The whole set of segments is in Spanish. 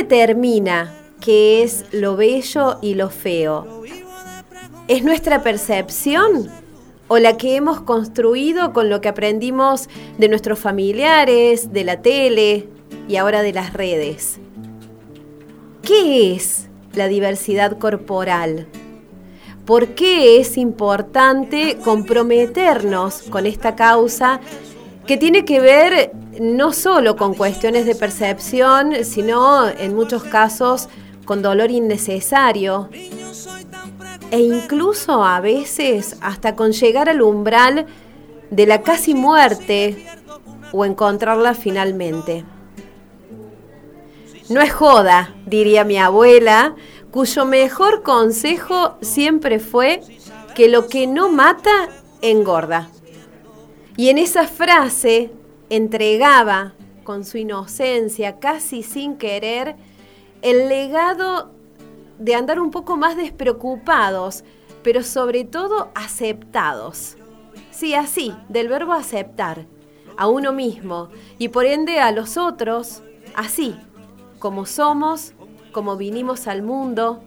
determina qué es lo bello y lo feo? ¿Es nuestra percepción o la que hemos construido con lo que aprendimos de nuestros familiares, de la tele y ahora de las redes? ¿Qué es la diversidad corporal? ¿Por qué es importante comprometernos con esta causa que tiene que ver no solo con cuestiones de percepción, sino en muchos casos con dolor innecesario e incluso a veces hasta con llegar al umbral de la casi muerte o encontrarla finalmente. No es joda, diría mi abuela, cuyo mejor consejo siempre fue que lo que no mata engorda. Y en esa frase entregaba con su inocencia, casi sin querer, el legado de andar un poco más despreocupados, pero sobre todo aceptados. Sí, así, del verbo aceptar, a uno mismo y por ende a los otros, así, como somos, como vinimos al mundo,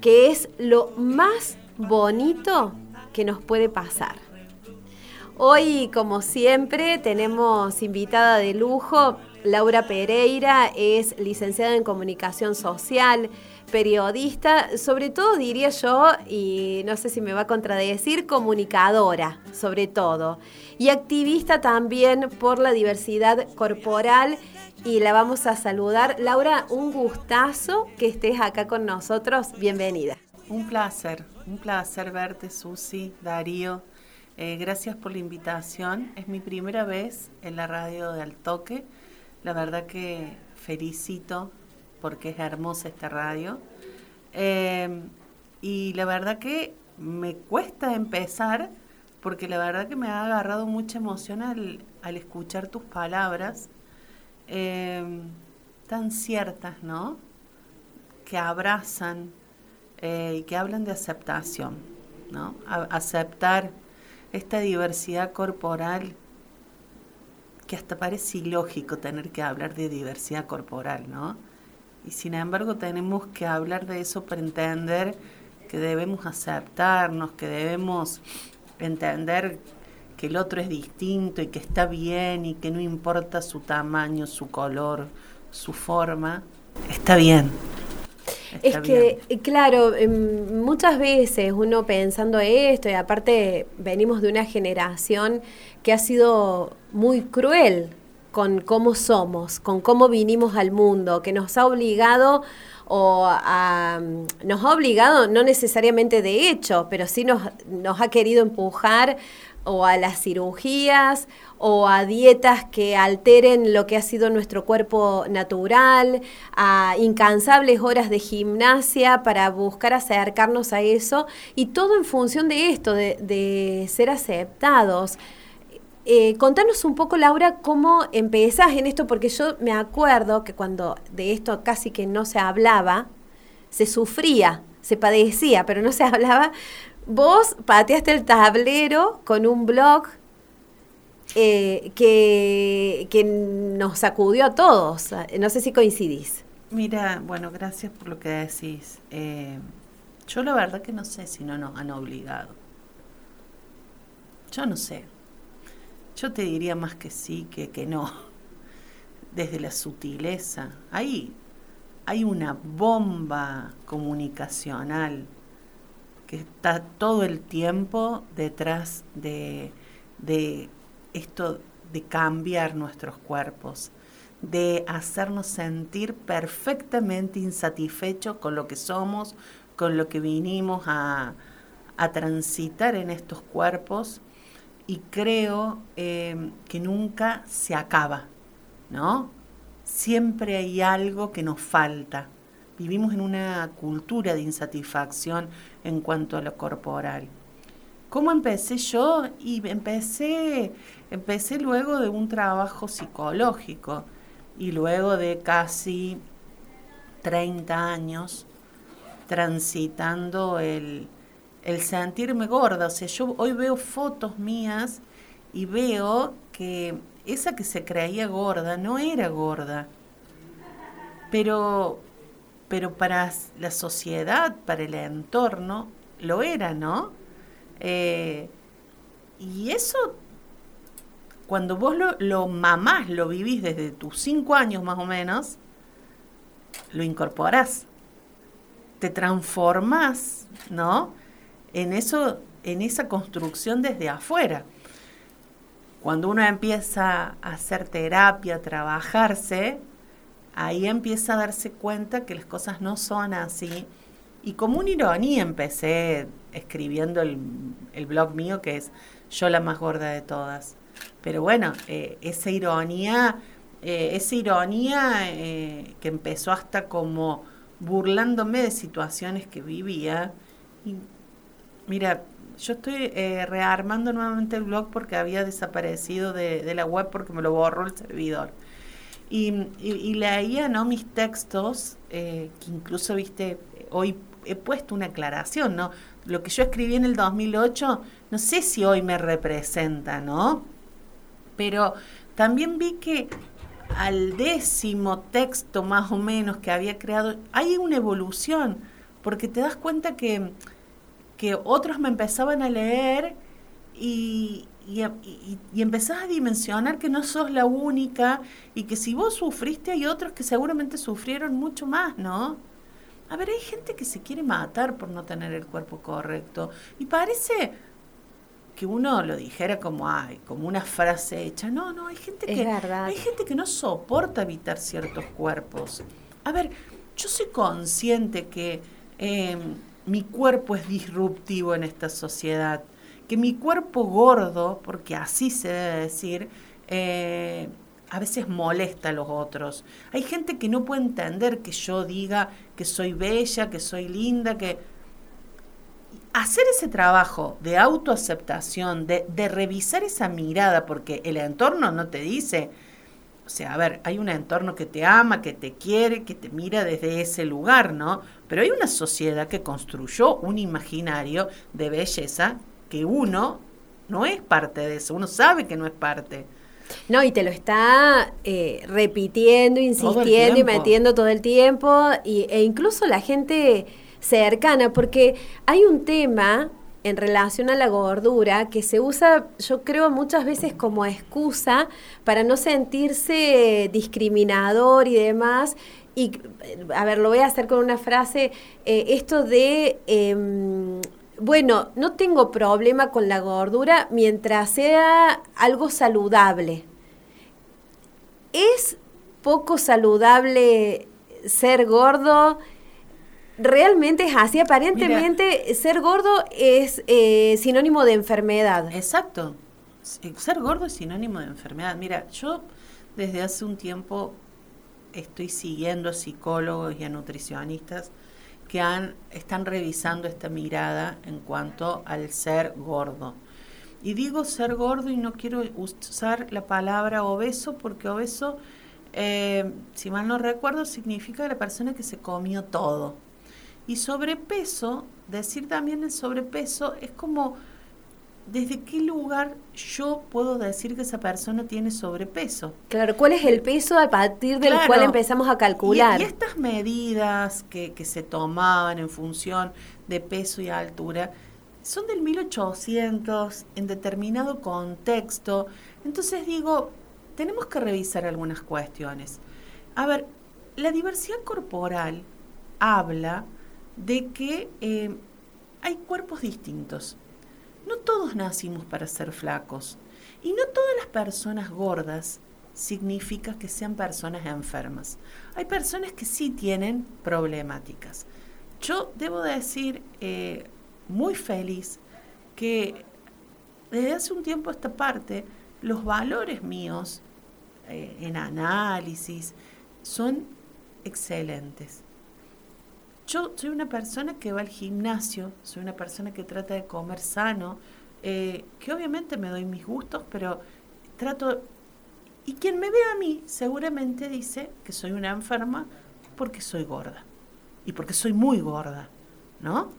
que es lo más bonito que nos puede pasar. Hoy, como siempre, tenemos invitada de lujo Laura Pereira, es licenciada en comunicación social, periodista, sobre todo diría yo, y no sé si me va a contradecir, comunicadora, sobre todo, y activista también por la diversidad corporal. Y la vamos a saludar. Laura, un gustazo que estés acá con nosotros. Bienvenida. Un placer, un placer verte, Susi, Darío. Eh, gracias por la invitación. Es mi primera vez en la radio de Altoque. La verdad que felicito porque es hermosa esta radio. Em, y la verdad que me cuesta empezar porque la verdad que me ha agarrado mucha emoción al, escuchar tus palabras em, tan ciertas, ¿no? Que abrazan eh, y que hablan de aceptación, ¿no? aceptar esta diversidad corporal que hasta parece ilógico tener que hablar de diversidad corporal, ¿no? Y sin embargo tenemos que hablar de eso para entender que debemos aceptarnos, que debemos entender que el otro es distinto y que está bien y que no importa su tamaño, su color, su forma, está bien. Es que, claro, em, muchas veces uno pensando esto, y aparte venimos de una generación que ha sido muy cruel con cómo somos, con cómo vinimos al mundo, que nos ha obligado o nos ha obligado, no necesariamente de hecho, pero sí nos, nos ha querido empujar o a las cirugías o a dietas que alteren lo que ha sido nuestro cuerpo natural, a incansables horas de gimnasia para buscar acercarnos a eso y todo en función de esto, de, ser aceptados. Eh, contanos un poco, Laura, cómo empezás en esto, porque yo me acuerdo que cuando de esto casi que no se hablaba, se sufría, se padecía, pero no se hablaba. Vos pateaste el tablero con un blog eh, que, que nos sacudió a todos. No sé si coincidís. Mira, bueno, gracias por lo que decís. Eh, yo la verdad que no sé si no nos han obligado. Yo no sé. Yo te diría más que sí que que no. Desde la sutileza. Ahí hay una bomba comunicacional que está todo el tiempo detrás de, de esto de cambiar nuestros cuerpos, de hacernos sentir perfectamente insatisfechos con lo que somos, con lo que vinimos a, a transitar en estos cuerpos y creo eh, que nunca se acaba, ¿no? Siempre hay algo que nos falta. Vivimos en una cultura de insatisfacción en cuanto a lo corporal. ¿Cómo empecé yo? Y empecé, empecé luego de un trabajo psicológico y luego de casi 30 años transitando el, el sentirme gorda. O sea, yo hoy veo fotos mías y veo que esa que se creía gorda no era gorda. pero, pero para la sociedad, para el entorno, lo era, ¿no? Eh, y eso, cuando vos lo, mamás, lo vivís desde tus cinco años más o menos, lo incorporás, te transformás, ¿no? En eso, en esa construcción desde afuera. Cuando uno empieza a hacer terapia, a trabajarse, ahí empieza a darse cuenta que las cosas no son así. Y como una ironía empecé escribiendo el, blog mío que es Yo la más gorda de todas. Pero bueno, eh, esa ironía, eh, esa ironía eh, que empezó hasta como burlándome de situaciones que vivía. Y mira, yo estoy eh, rearmando nuevamente el blog porque había desaparecido de, la web porque me lo borró el servidor. Y, leía ¿no? mis textos, eh, que incluso, viste, hoy he puesto una aclaración, ¿no? Lo que yo escribí en el 2008, no sé si hoy me representa, ¿no? Pero también vi que al décimo texto más o menos que había creado, hay una evolución, porque te das cuenta que que otros me empezaban a leer y, y, y, empezás a dimensionar que no sos la única y que si vos sufriste hay otros que seguramente sufrieron mucho más, ¿no? A ver, hay gente que se quiere matar por no tener el cuerpo correcto y parece que uno lo dijera como ay, como una frase hecha. No, no, hay gente que hay gente que no soporta evitar ciertos cuerpos. A ver, yo soy consciente que eh, mi cuerpo es disruptivo en esta sociedad, que mi cuerpo gordo, porque así se debe decir, eh, a veces molesta a los otros. Hay gente que no puede entender que yo diga que soy bella, que soy linda, que... Hacer ese trabajo de autoaceptación, de, de revisar esa mirada, porque el entorno no te dice, o sea, a ver, hay un entorno que te ama, que te quiere, que te mira desde ese lugar, ¿no? Pero hay una sociedad que construyó un imaginario de belleza que uno no es parte de eso, uno sabe que no es parte. No, y te lo está eh, repitiendo, insistiendo y metiendo todo el tiempo, y, e incluso la gente cercana, porque hay un tema en relación a la gordura que se usa, yo creo, muchas veces como excusa para no sentirse discriminador y demás. Y, a ver, lo voy a hacer con una frase, eh, esto de, em, bueno, no tengo problema con la gordura mientras sea algo saludable. ¿Es poco saludable ser gordo? realmente es así. Aparentemente, ser gordo es eh, sinónimo de enfermedad. Exacto. Ser gordo es sinónimo de enfermedad. Mira, yo desde hace un tiempo estoy siguiendo a psicólogos y a nutricionistas que han, están revisando esta mirada en cuanto al ser gordo. Y digo ser gordo y no quiero usar la palabra obeso porque obeso, eh, si mal no recuerdo, significa la persona que se comió todo. Y sobrepeso, decir también el sobrepeso, es como desde qué lugar yo puedo decir que esa persona tiene sobrepeso. Claro, ¿cuál es el peso a partir del cual empezamos a calcular? Y, estas medidas que, que, se tomaban en función de peso y altura son del 1800, en determinado contexto. Entonces digo, tenemos que revisar algunas cuestiones. A ver, la diversidad corporal habla de que eh, hay cuerpos distintos. No todos nacimos para ser flacos y no todas las personas gordas significa que sean personas enfermas. Hay personas que sí tienen problemáticas. Yo debo decir eh, muy feliz que desde hace un tiempo esta parte los valores míos eh, en análisis son excelentes. Yo soy una persona que va al gimnasio, soy una persona que trata de comer sano, eh, que obviamente me doy mis gustos, pero trato... Y quien me ve a mí seguramente dice que soy una enferma porque soy gorda y porque soy muy gorda, ¿no?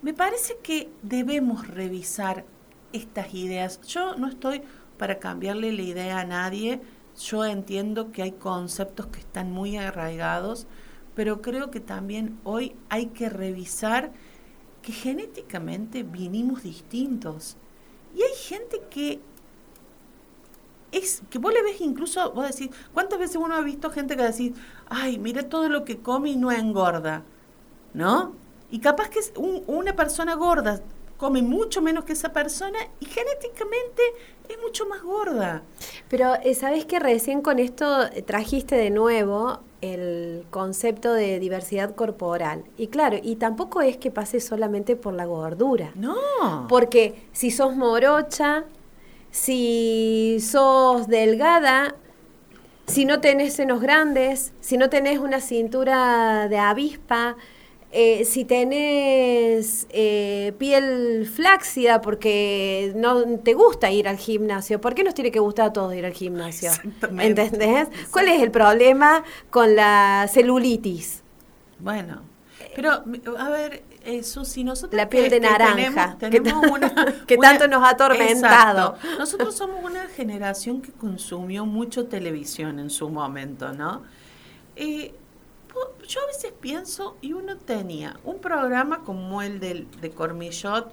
Me parece que debemos revisar estas ideas. Yo no estoy para cambiarle la idea a nadie yo entiendo que hay conceptos que están muy arraigados, pero creo que también hoy hay que revisar que genéticamente vinimos distintos. Y hay gente que es que vos le ves incluso, vos decís, ¿cuántas veces uno ha visto gente que decir, ay, mira todo lo que come y no engorda? ¿No? Y capaz que es una persona gorda come mucho menos que esa persona y genéticamente es mucho más gorda. Pero eh, sabes que recién con esto trajiste de nuevo el concepto de diversidad corporal. Y claro, y tampoco es que pase solamente por la gordura. No. Porque si sos morocha, si sos delgada, si no tenés senos grandes, si no tenés una cintura de avispa, eh, si tenés eh, piel flácida porque no te gusta ir al gimnasio, ¿por qué nos tiene que gustar a todos ir al gimnasio? ¿Entendés? ¿Cuál es el problema con la celulitis? Bueno, pero a ver, eh, Susi, nosotros... La piel de naranja, tenemos, una, que tanto nos ha atormentado. Nosotros somos una generación que consumió mucho televisión en su momento, ¿no? Eh, yo a veces pienso, y uno tenía un programa como el de, de Cormillot,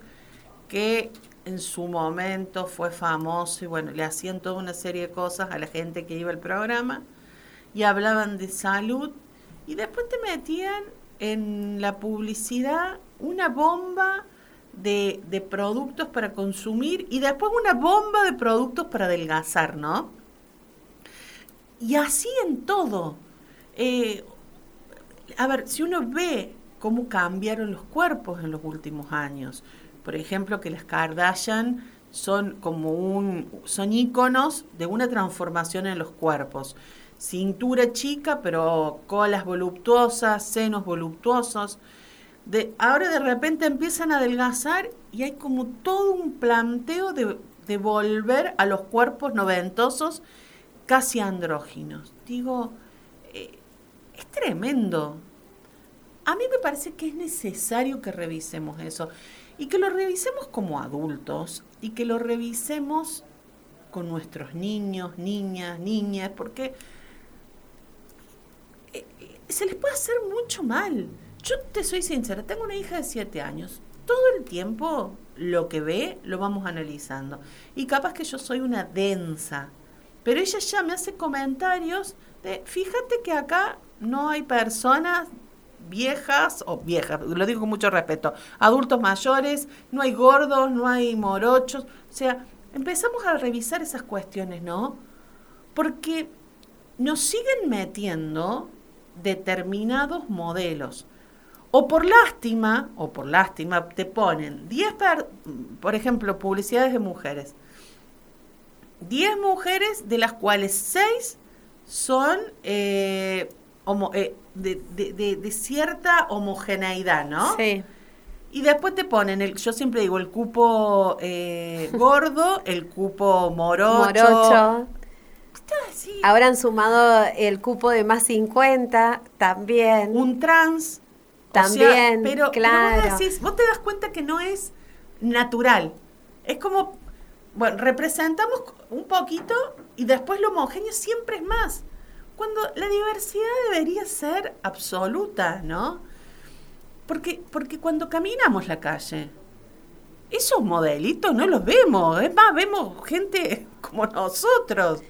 que en su momento fue famoso y bueno, le hacían toda una serie de cosas a la gente que iba al programa y hablaban de salud y después te metían en la publicidad una bomba de, de productos para consumir y después una bomba de productos para adelgazar, ¿no? Y así en todo. Eh, a ver, si uno ve cómo cambiaron los cuerpos en los últimos años, por ejemplo, que las Kardashian son como un, son íconos de una transformación en los cuerpos. Cintura chica, pero colas voluptuosas, senos voluptuosos. De, ahora de repente empiezan a adelgazar y hay como todo un planteo de, de volver a los cuerpos noventosos casi andróginos. Digo, tremendo. A mí me parece que es necesario que revisemos eso y que lo revisemos como adultos y que lo revisemos con nuestros niños, niñas, niñas, porque eh, eh, se les puede hacer mucho mal. Yo te soy sincera, tengo una hija de 7 años. Todo el tiempo lo que ve lo vamos analizando. Y capaz que yo soy una densa, pero ella ya me hace comentarios de, fíjate que acá no hay personas viejas o viejas, lo digo con mucho respeto, adultos mayores, no hay gordos, no hay morochos, o sea, empezamos a revisar esas cuestiones, ¿no? Porque nos siguen metiendo determinados modelos. O por lástima, o por lástima, te ponen 10, por ejemplo, publicidades de mujeres. 10 mujeres, de las cuales 6 son eh, eh, de, cierta homogeneidad, ¿no? Sí. Y después te ponen, el, yo siempre digo, el cupo eh, gordo, el cupo morocho. Morocho. Ahora han sumado el cupo de más 50 también. Un trans. También, pero, claro. vos, decís, vos te das cuenta que no es natural. Es como, bueno, representamos un poquito y después lo homogéneo siempre es más. Cuando la diversidad debería ser absoluta, ¿no? Porque, porque cuando caminamos la calle, esos modelitos no los vemos, es más, vemos gente como nosotros.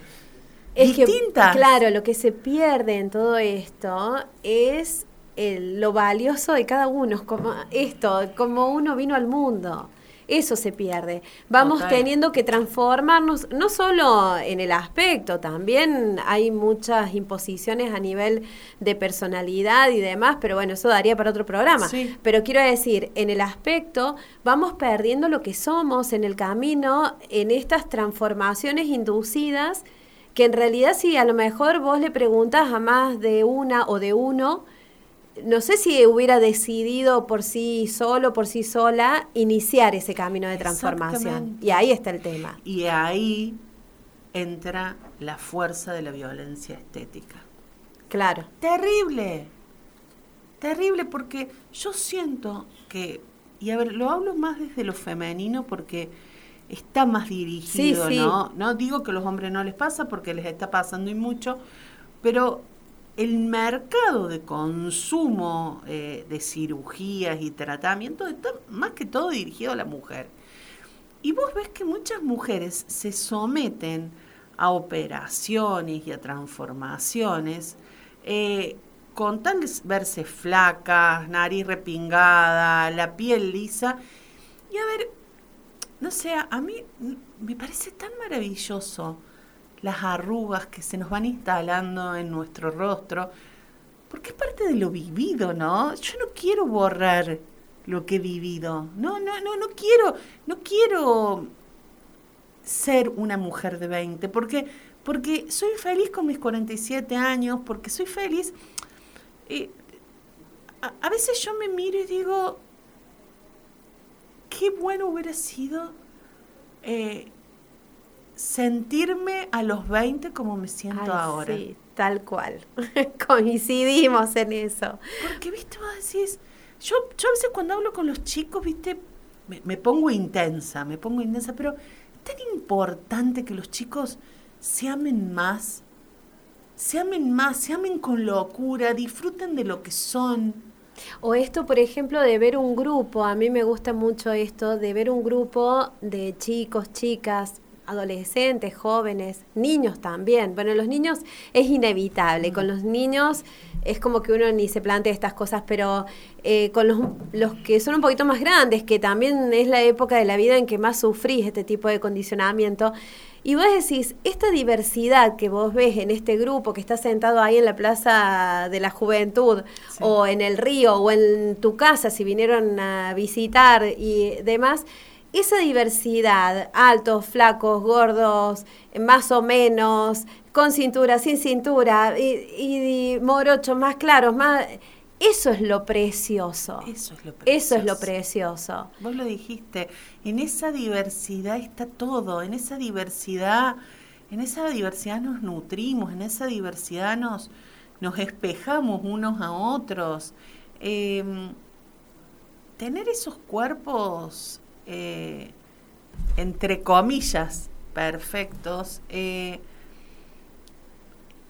Es distintas. claro, lo que se pierde en todo esto es lo valioso de cada uno, como esto, como uno vino al mundo. Eso se pierde. Vamos teniendo que transformarnos, no solo en el aspecto, también hay muchas imposiciones a nivel de personalidad y demás, pero bueno, eso daría para otro programa. Pero quiero decir, en el aspecto vamos perdiendo lo que somos en el camino, en estas transformaciones inducidas, que en realidad si a lo mejor vos le preguntas a más de una o de uno, no sé si hubiera decidido por sí solo, por sí sola, iniciar ese camino de transformación. Y ahí está el tema. Y ahí entra la fuerza de la violencia estética. Claro. Terrible. Terrible porque yo siento que, y a ver, lo hablo más desde lo femenino porque está más dirigido, ¿no? No digo que a los hombres no les pasa porque les está pasando y mucho, pero el mercado de consumo eh, de cirugías y tratamientos está más que todo dirigido a la mujer. Y vos ves que muchas mujeres se someten a operaciones y a transformaciones eh, con tal de verse flacas, nariz repingada, la piel lisa. Y a ver, no sé, a mí me parece tan maravilloso las arrugas que se nos van instalando en nuestro rostro, porque es parte de lo vivido, ¿no? Yo no quiero borrar lo que he vivido. No, no, no, no quiero, no quiero ser una mujer de 20, porque, porque soy feliz con mis 47 años, porque soy feliz. Eh, a, veces yo me miro y digo, qué bueno hubiera sido eh, sentirme a los 20 como me siento ahora. Sí, tal cual. Coincidimos en eso. Porque, viste, vos decís, yo, yo a veces cuando hablo con los chicos, viste, me, pongo intensa, me pongo intensa, pero es tan importante que los chicos se amen más, se amen más, se amen con locura, disfruten de lo que son. O esto, por ejemplo, de ver un grupo, a mí me gusta mucho esto, de ver un grupo de chicos, chicas, adolescentes, jóvenes, niños también. Bueno, los niños es inevitable, con los niños es como que uno ni se plantea estas cosas, pero eh, con los, los, que son un poquito más grandes, que también es la época de la vida en que más sufrís este tipo de condicionamiento, y vos decís, esta diversidad que vos ves en este grupo que está sentado ahí en la Plaza de la Juventud, o en el río, o en tu casa, si vinieron a visitar y demás, esa diversidad, altos, flacos, gordos, más o menos, con cintura, sin cintura, y, morochos más claros, más... Eso es lo precioso. Eso es lo precioso. Eso es lo precioso. Vos lo dijiste, en esa diversidad está todo, en esa diversidad, en esa diversidad nos nutrimos, en esa diversidad nos, nos espejamos unos a otros. Em, tener esos cuerpos eh, entre comillas, perfectos, eh,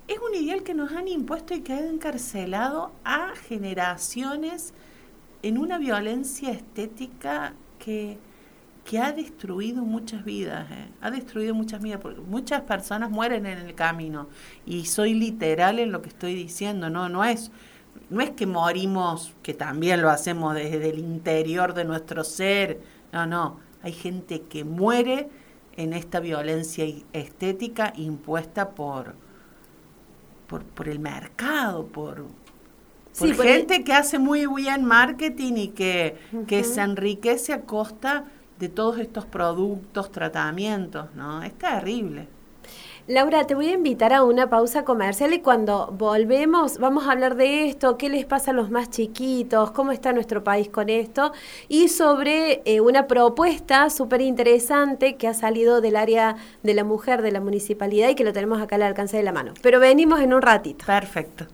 es un ideal que nos han impuesto y que ha encarcelado a generaciones en una violencia estética que, que ha destruido muchas vidas, eh. ha destruido muchas vidas, porque muchas personas mueren en el camino. Y soy literal en lo que estoy diciendo, no, no es, no es que morimos, que también lo hacemos desde el interior de nuestro ser, no, no, hay gente que muere en esta violencia estética impuesta por, por, el mercado, por, gente que hace muy bien marketing y que, que se enriquece a costa de todos estos productos, tratamientos, ¿no? Es terrible. Laura, te voy a invitar a una pausa comercial y cuando volvemos vamos a hablar de esto, qué les pasa a los más chiquitos, cómo está nuestro país con esto y sobre eh, una propuesta súper interesante que ha salido del área de la mujer de la municipalidad y que lo tenemos acá al alcance de la mano. Pero venimos en un ratito. Perfecto.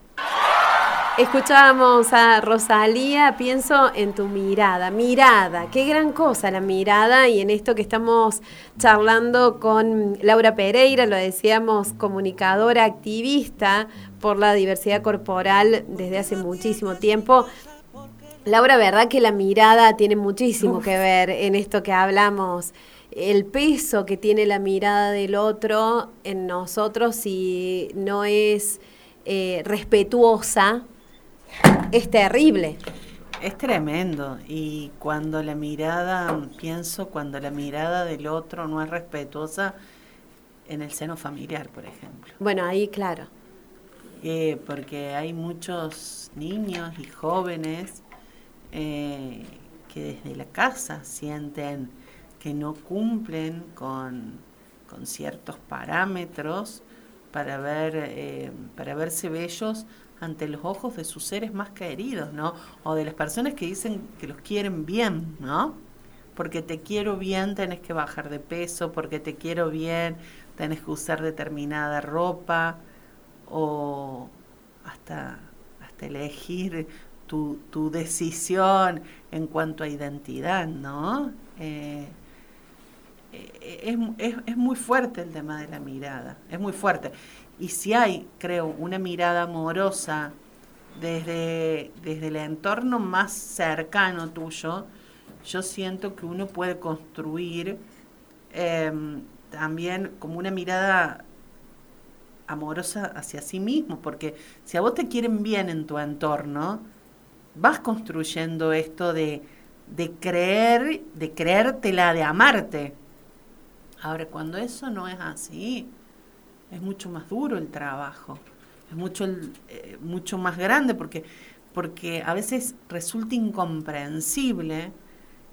Escuchábamos a Rosalía, pienso en tu mirada, mirada, qué gran cosa la mirada y en esto que estamos charlando con Laura Pereira, lo decíamos, comunicadora, activista por la diversidad corporal desde hace muchísimo tiempo. Laura, verdad que la mirada tiene muchísimo que ver en esto que hablamos el peso que tiene la mirada del otro en nosotros si no es eh, respetuosa es terrible. Es tremendo y cuando la mirada, pienso, cuando la mirada del otro no es respetuosa en el seno familiar, por ejemplo. Bueno, ahí claro. Eh, porque hay muchos niños y jóvenes eh, que desde la casa sienten que no cumplen con, ciertos parámetros para, ver, eh, para verse bellos ante los ojos de sus seres más queridos, ¿no? O de las personas que dicen que los quieren bien, ¿no? Porque te quiero bien tenés que bajar de peso, porque te quiero bien tenés que usar determinada ropa o hasta, hasta elegir tu, tu decisión en cuanto a identidad, ¿no? Eh, es, es, es muy fuerte el tema de la mirada, es muy fuerte. Y si hay, creo, una mirada amorosa desde, desde el entorno más cercano tuyo, yo siento que uno puede construir em, también como una mirada amorosa hacia sí mismo, porque si a vos te quieren bien en tu entorno, vas construyendo esto de, de creer, de creértela, de amarte. Ahora, cuando eso no es así, es mucho más duro el trabajo, es mucho, eh, mucho más grande porque, porque a veces resulta incomprensible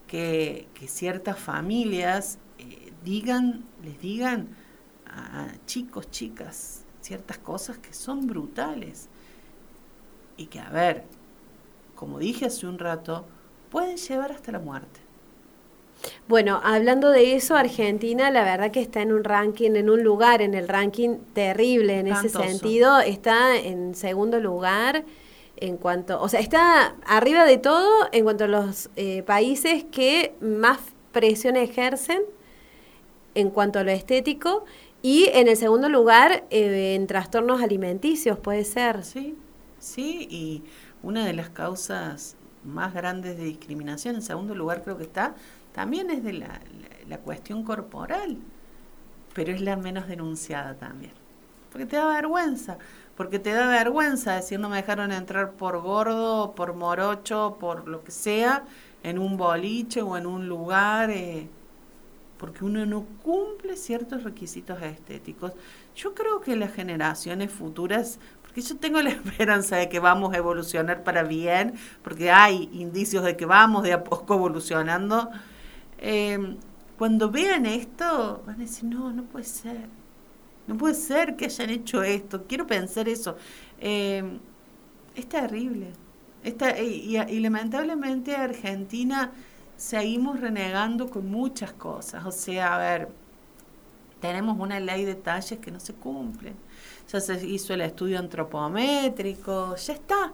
que, ciertas familias eh, digan, les digan a chicos, chicas, ciertas cosas que son brutales y que, a ver, como dije hace un rato, pueden llevar hasta la muerte. Bueno, hablando de eso, Argentina la verdad que está en un ranking, en un lugar, en el ranking terrible en ese sentido, está en segundo lugar en cuanto, o sea, está arriba de todo en cuanto a los eh, países que más presión ejercen en cuanto a lo estético y en el segundo lugar eh, en trastornos alimenticios, puede ser. Sí, sí, y una de las causas más grandes de discriminación, en segundo lugar creo que está también es de la, cuestión corporal, pero es la menos denunciada también. Porque te da vergüenza, porque te da vergüenza decir no me dejaron entrar por gordo, por morocho, por lo que sea, en un boliche o en un lugar, eh, porque uno no cumple ciertos requisitos estéticos. Yo creo que las generaciones futuras porque yo tengo la esperanza de que vamos a evolucionar para bien, porque hay indicios de que vamos de a poco evolucionando, eh, cuando vean esto, van a decir, no, no puede ser. No puede ser que hayan hecho esto. Quiero pensar eso. Eh, es terrible. Esta, y, lamentablemente Argentina seguimos renegando con muchas cosas. O sea, a ver, tenemos una ley de talles que no se cumple. Ya se hizo el estudio antropométrico, ya está.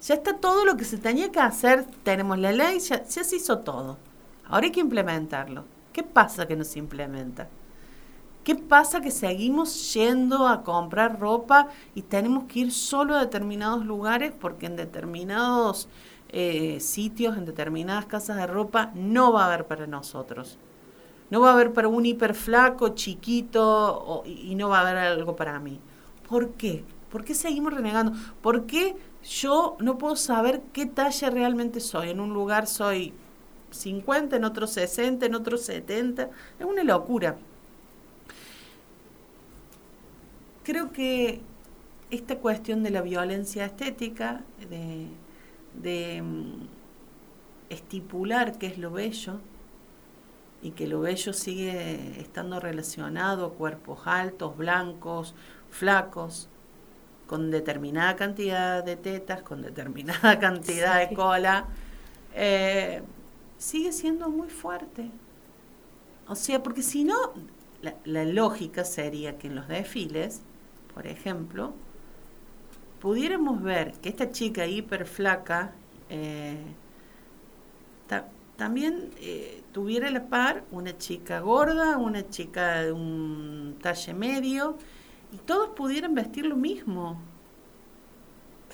Ya está todo lo que se tenía que hacer. Tenemos la ley, ya, ya se hizo todo. Ahora hay que implementarlo. ¿Qué pasa que no se implementa? ¿Qué pasa que seguimos yendo a comprar ropa y tenemos que ir solo a determinados lugares porque en determinados eh, sitios, en determinadas casas de ropa, no va a haber para nosotros? No va a haber para un hiper flaco, chiquito y no va a haber algo para mí. ¿Por qué? ¿Por qué seguimos renegando? ¿Por qué yo no puedo saber qué talla realmente soy? En un lugar soy 50, en otros 60, en otros 70. Es una locura. Creo que esta cuestión de la violencia estética, de, de mm, estipular qué es lo bello, y que lo bello sigue estando relacionado a cuerpos altos, blancos, flacos, con determinada cantidad de tetas, con determinada cantidad de cola, eh, sigue siendo muy fuerte. O sea, porque si no, la, lógica sería que en los desfiles, por ejemplo, pudiéramos ver que esta chica hiper flaca eh, también eh, tuviera la par una chica gorda, una chica de un talle medio, y todos pudieran vestir lo mismo.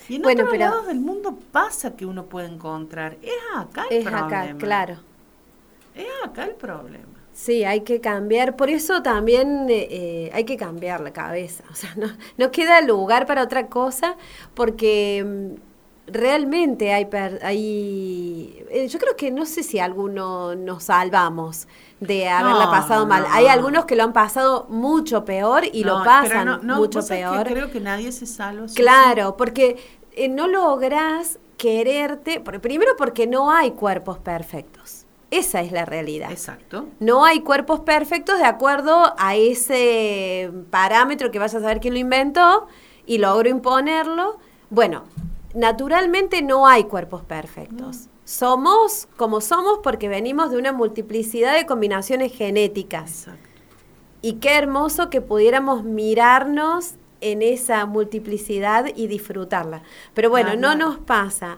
Y en otros lados del mundo pasa que uno puede encontrar. Es acá el problema. Es acá, claro. Es acá el problema. Sí, hay que cambiar. Por eso también eh, eh, hay que cambiar la cabeza. O sea, no, no queda lugar para otra cosa porque mm, realmente hay, hay eh, yo creo que no sé si alguno nos salvamos de haberla pasado mal. hay algunos que lo han pasado mucho peor y lo pasan mucho peor. creo que nadie se salva. Claro, porque eh, no lográs quererte, primero porque no hay cuerpos perfectos. Esa es la realidad. Exacto. No hay cuerpos perfectos de acuerdo a ese parámetro que vas a saber quién lo inventó y logro imponerlo. Bueno, naturalmente no hay cuerpos perfectos. Somos como somos porque venimos de una multiplicidad de combinaciones genéticas. Exacto. Y qué hermoso que pudiéramos mirarnos en esa multiplicidad y disfrutarla. Pero bueno, no nos pasa.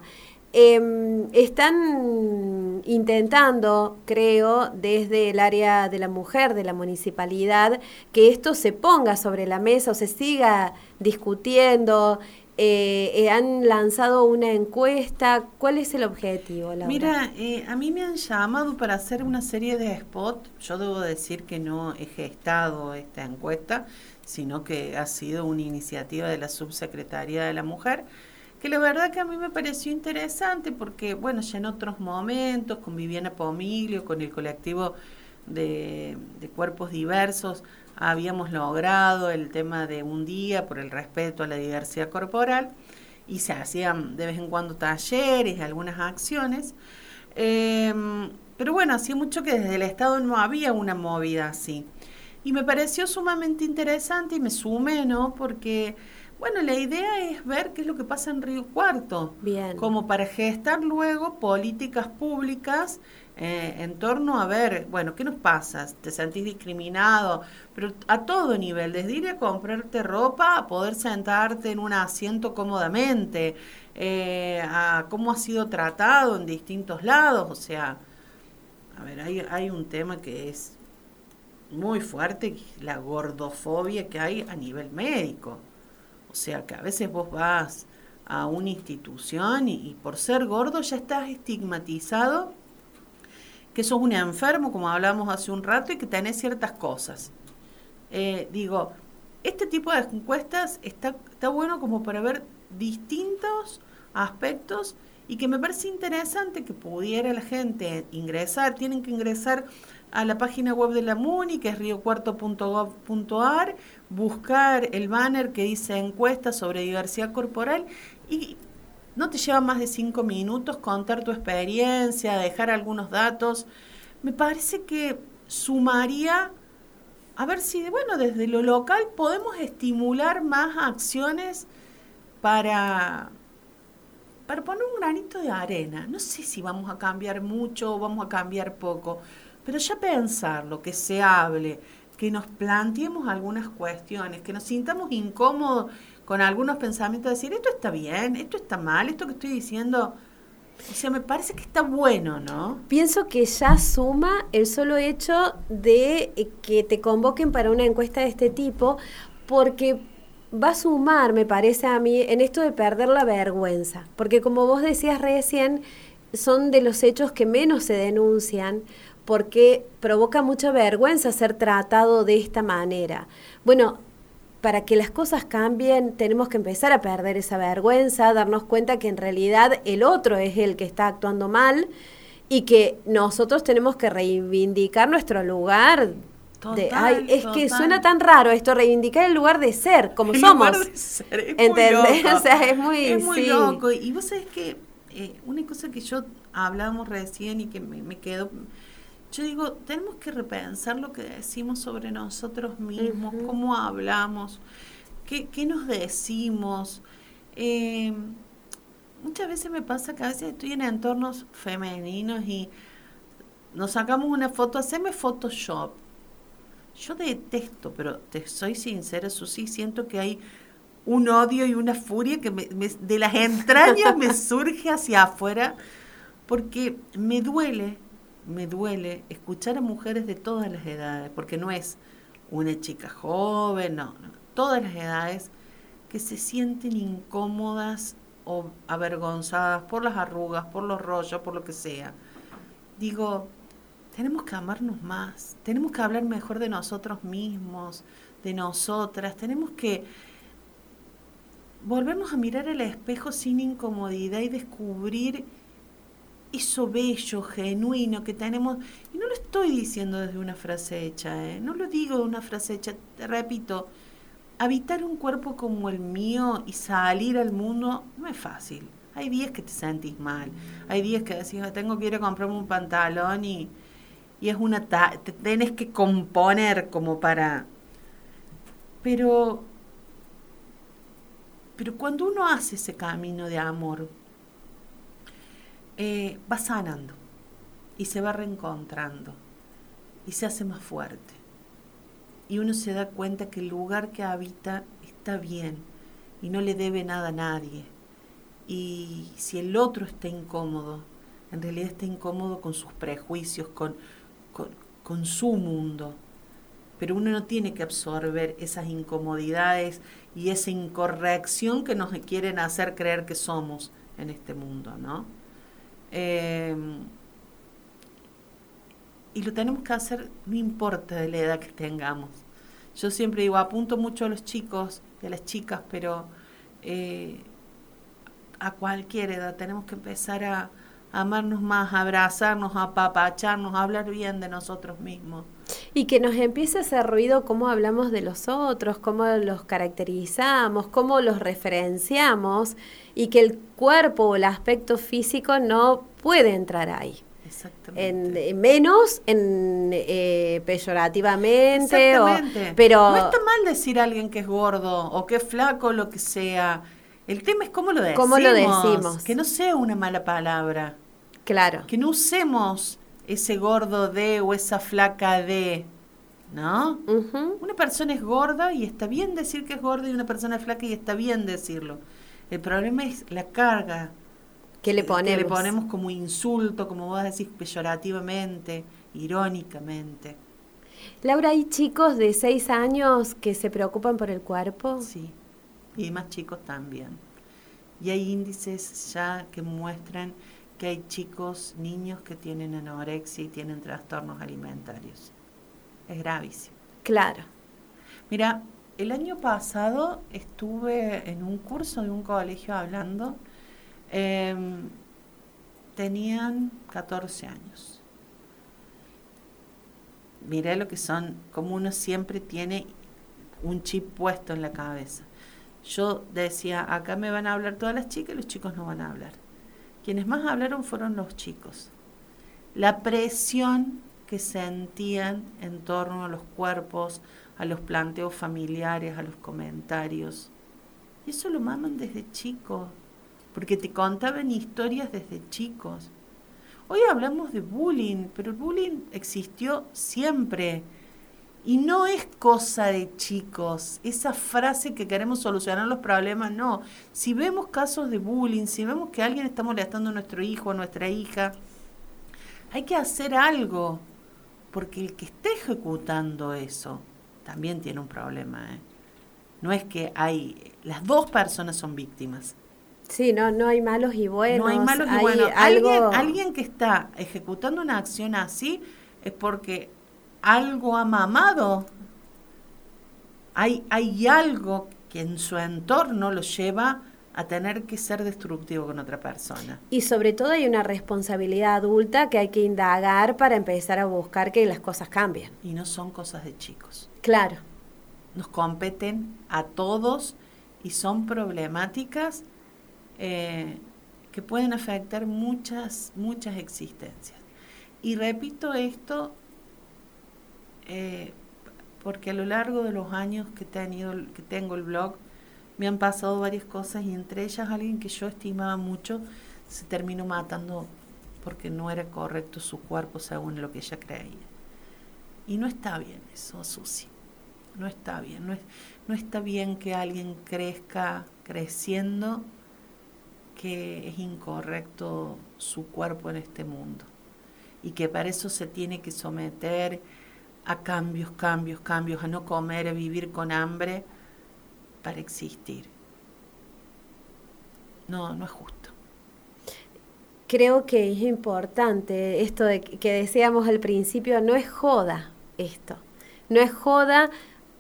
Em, están intentando, creo, desde el área de la mujer, de la municipalidad, que esto se ponga sobre la mesa o se siga discutiendo. Eh, eh, han lanzado una encuesta. ¿Cuál es el objetivo? Mira, eh, a mí me han llamado para hacer una serie de spots. Yo debo decir que no he gestado esta encuesta, sino que ha sido una iniciativa de la Subsecretaría de la Mujer que la verdad que a mí me pareció interesante porque, bueno, ya en otros momentos, con Viviana Pomilio, con el colectivo de, cuerpos diversos, habíamos logrado el tema de un día por el respeto a la diversidad corporal y se hacían de vez en cuando talleres, algunas acciones. Em, pero bueno, hacía mucho que desde el Estado no había una movida así. Y me pareció sumamente interesante y me sumé, ¿no? Porque bueno, la idea es ver qué es lo que pasa en Río Cuarto, Bien. como para gestar luego políticas públicas eh, en torno a ver, bueno, ¿qué nos pasa? ¿Te sentís discriminado? Pero a todo nivel, desde ir a comprarte ropa a poder sentarte en un asiento cómodamente, eh, a cómo ha sido tratado en distintos lados, o sea, a ver, hay, hay un tema que es muy fuerte, la gordofobia que hay a nivel médico. O sea que a veces vos vas a una institución y, por ser gordo ya estás estigmatizado, que sos un enfermo, como hablamos hace un rato, y que tenés ciertas cosas. Eh, digo, este tipo de encuestas está, está bueno como para ver distintos aspectos y que me parece interesante que pudiera la gente ingresar, tienen que ingresar a la página web de la MUNI, que es riocuarto.gov.ar, buscar el banner que dice encuesta sobre diversidad corporal y no te lleva más de cinco minutos contar tu experiencia, dejar algunos datos. Me parece que sumaría a ver si, bueno, desde lo local podemos estimular más acciones para, para poner un granito de arena. No sé si vamos a cambiar mucho o vamos a cambiar poco, pero ya pensar lo que se hable, que nos planteemos algunas cuestiones, que nos sintamos incómodos con algunos pensamientos, decir, esto está bien, esto está mal, esto que estoy diciendo, o sea, me parece que está bueno, ¿no? Pienso que ya suma el solo hecho de eh, que te convoquen para una encuesta de este tipo, porque va a sumar, me parece a mí, en esto de perder la vergüenza, porque como vos decías recién, son de los hechos que menos se denuncian, porque provoca mucha vergüenza ser tratado de esta manera. Bueno, para que las cosas cambien tenemos que empezar a perder esa vergüenza, darnos cuenta que en realidad el otro es el que está actuando mal y que nosotros tenemos que reivindicar nuestro lugar. Total, es que suena tan raro esto, reivindicar el lugar de ser, como somos. Lugar de ser, es ¿Entendés? o sea, es muy, es muy loco. Y vos sabés que eh, una cosa que yo hablamos recién y que me, me quedó yo digo, tenemos que repensar lo que decimos sobre nosotros mismos, cómo hablamos, qué, qué nos decimos. Eh, muchas veces me pasa que a veces estoy en entornos femeninos y nos sacamos una foto, haceme Photoshop. Yo detesto, pero te soy sincera, Susi, siento que hay un odio y una furia que de las entrañas me surge hacia afuera porque me duele me duele escuchar a mujeres de todas las edades, porque no es una chica joven, no, no, todas las edades que se sienten incómodas o avergonzadas por las arrugas, por los rollos, por lo que sea. Digo, tenemos que amarnos más, tenemos que hablar mejor de nosotros mismos, de nosotras, tenemos que volvernos a mirar al espejo sin incomodidad y descubrir eso bello, genuino que tenemos, y no lo estoy diciendo desde una frase hecha, ¿eh? no lo digo de una frase hecha, te repito, habitar un cuerpo como el mío y salir al mundo no es fácil. Hay días que te sentís mal, hay días que decís, tengo que ir a comprarme un pantalón y, y es una... te tenés que componer como para... Pero... Pero cuando uno hace ese camino de amor, eh, va sanando y se va reencontrando y se hace más fuerte. Y uno se da cuenta que el lugar que habita está bien y no le debe nada a nadie. Y si el otro está incómodo, en realidad está incómodo con sus prejuicios, con, con, su mundo. Pero uno no tiene que absorber esas incomodidades y esa incorrección que nos quieren hacer creer que somos en este mundo, ¿no? Eh, y lo tenemos que hacer, no importa de la edad que tengamos. Yo siempre digo, apunto mucho a los chicos y a las chicas, pero eh, a cualquier edad tenemos que empezar a, amarnos más, a abrazarnos, a apapacharnos, a hablar bien de nosotros mismos. Y que nos empiece a hacer ruido cómo hablamos de los otros, cómo los caracterizamos, cómo los referenciamos y que el cuerpo o el aspecto físico no puede entrar ahí. Exactamente. En, menos en eh, peyorativamente. Exactamente. pero no está mal decir a alguien que es gordo o que es flaco, lo que sea. El tema es cómo lo decimos. ¿Cómo lo decimos? Que no sea una mala palabra. Claro. Que no usemos ese gordo de o esa flaca de. ¿No? Una persona es gorda y está bien decir que es gorda y una persona es flaca y está bien decirlo. El problema es la carga que le ponemos. Que le ponemos como insulto, como vos decís, peyorativamente, irónicamente. Laura, ¿hay chicos de seis años que se preocupan por el cuerpo? Sí, y más chicos también. Y hay índices ya que muestran que hay chicos, niños que tienen anorexia y tienen trastornos alimentarios. Es gravísimo. Claro. Mira, el año pasado estuve en un curso de un colegio hablando. Em, tenían 14 años. Mirá lo que son, como uno siempre tiene un chip puesto en la cabeza. Yo decía, acá me van a hablar todas las chicas y los chicos no van a hablar. Quienes más hablaron fueron los chicos. La presión que sentían en torno a los cuerpos, a los planteos familiares, a los comentarios. Y eso lo maman desde chicos, porque te contaban historias desde chicos. Hoy hablamos de bullying, pero el bullying existió siempre. Y no es cosa de chicos, esa frase que queremos solucionar los problemas, no. Si vemos casos de bullying, si vemos que alguien está molestando a nuestro hijo, a nuestra hija, hay que hacer algo, porque el que está ejecutando eso también tiene un problema. ¿eh? No es que hay, las dos personas son víctimas. Sí, no, no hay malos y buenos. No hay malos y buenos. Alguien, alguien que está ejecutando una acción así es porque algo ha mamado. Hay, hay algo que en su entorno lo lleva a tener que ser destructivo con otra persona. Y sobre todo hay una responsabilidad adulta que hay que indagar para empezar a buscar que las cosas cambien. Y no son cosas de chicos. Claro. Nos competen a todos y son problemáticas eh, que pueden afectar muchas, muchas existencias. Y repito esto eh, porque a lo largo de los años que, tenido, que tengo el blog, me han pasado varias cosas y entre ellas alguien que yo estimaba mucho se terminó matando porque no era correcto su cuerpo según lo que ella creía. Y no está bien eso, Susi. No está bien. No, no está bien que alguien crezca creciendo que es incorrecto su cuerpo en este mundo. Y que para eso se tiene que someter a cambios, cambios, cambios, a no comer, a vivir con hambre para existir. No, no es justo. Creo que es importante esto de que decíamos al principio, no es joda esto, no es joda,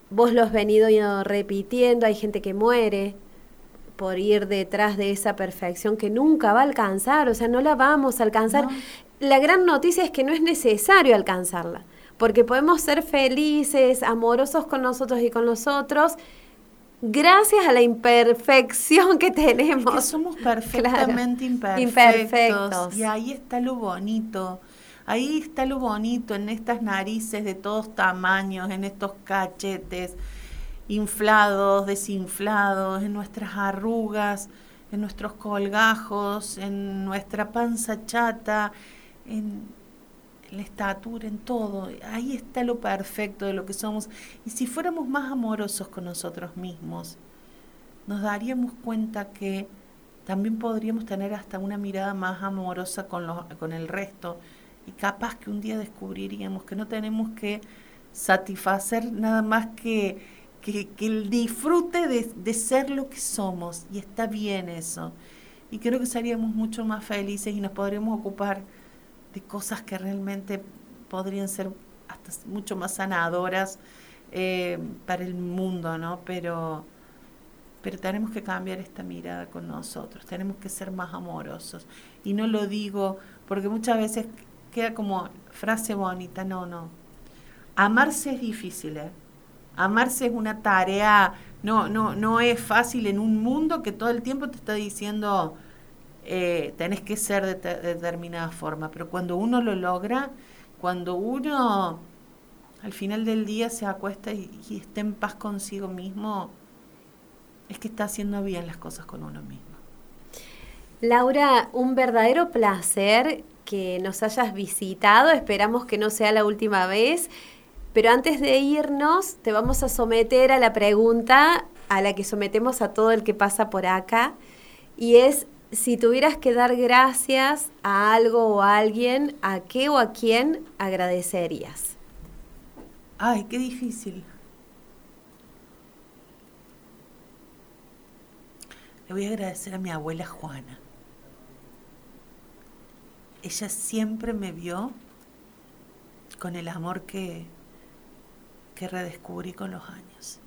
vos lo has venido repitiendo, hay gente que muere por ir detrás de esa perfección que nunca va a alcanzar, o sea, no la vamos a alcanzar. La gran noticia es que no es necesario alcanzarla porque podemos ser felices, amorosos con nosotros y con los otros, gracias a la imperfección que tenemos. que somos perfectamente imperfectos. Y ahí está lo bonito. Ahí está lo bonito en estas narices de todos tamaños, en estos cachetes inflados, desinflados, en nuestras arrugas, en nuestros colgajos, en nuestra panza chata, en la estatura, en todo. Ahí está lo perfecto de lo que somos. Y si fuéramos más amorosos con nosotros mismos, nos daríamos cuenta que también podríamos tener hasta una mirada más amorosa con, con el resto y capaz que un día descubriríamos que no tenemos que satisfacer nada más que, que, el disfrute de, de, ser lo que somos y está bien eso. Y creo que seríamos mucho más felices y nos podríamos ocupar de cosas que realmente podrían ser hasta mucho más sanadoras eh, para el mundo, ¿no? Pero, pero tenemos que cambiar esta mirada con nosotros, tenemos que ser más amorosos. Y no lo digo porque muchas veces queda como frase bonita, no, no. Amarse es difícil, ¿eh? Amarse es una tarea, no, no, no es fácil en un mundo que todo el tiempo te está diciendo eh, tenés que ser de, determinada forma, pero cuando uno lo logra, cuando uno al final del día se acuesta y, y está en paz consigo mismo, es que está haciendo bien las cosas con uno mismo. Laura, un verdadero placer que nos hayas visitado. Esperamos que no sea la última vez. Pero antes de irnos, te vamos a someter a la pregunta a la que sometemos a todo el que pasa por acá. Y es, si tuvieras que dar gracias a algo o a alguien, ¿a qué o a quién agradecerías? Ay, qué difícil. Le voy a agradecer a mi abuela Juana ella siempre me vio con el amor que, que redescubrí con los años.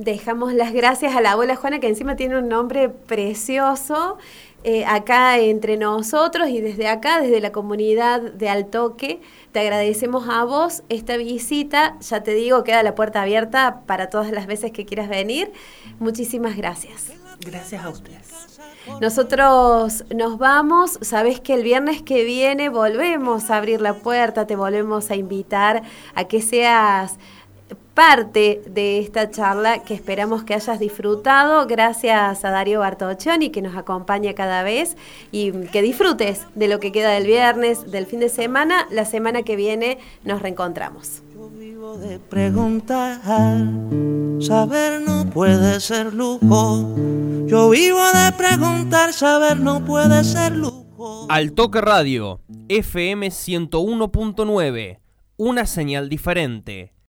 Dejamos las gracias a la abuela Juana, que encima tiene un nombre precioso, eh, acá entre nosotros y desde acá, desde la comunidad de Altoque. Te agradecemos a vos esta visita. Ya te digo, queda la puerta abierta para todas las veces que quieras venir. Muchísimas gracias. Gracias a ustedes. Nosotros nos vamos, sabes que el viernes que viene volvemos a abrir la puerta, te volvemos a invitar a que seas parte de esta charla que esperamos que hayas disfrutado. Gracias a Darío Bartoccioni que nos acompaña cada vez y que disfrutes de lo que queda del viernes, del fin de semana. La semana que viene nos reencontramos de preguntar, saber no puede ser lujo. Yo vivo de preguntar, saber no puede ser lujo. Al Toque Radio, FM 101.9, una señal diferente.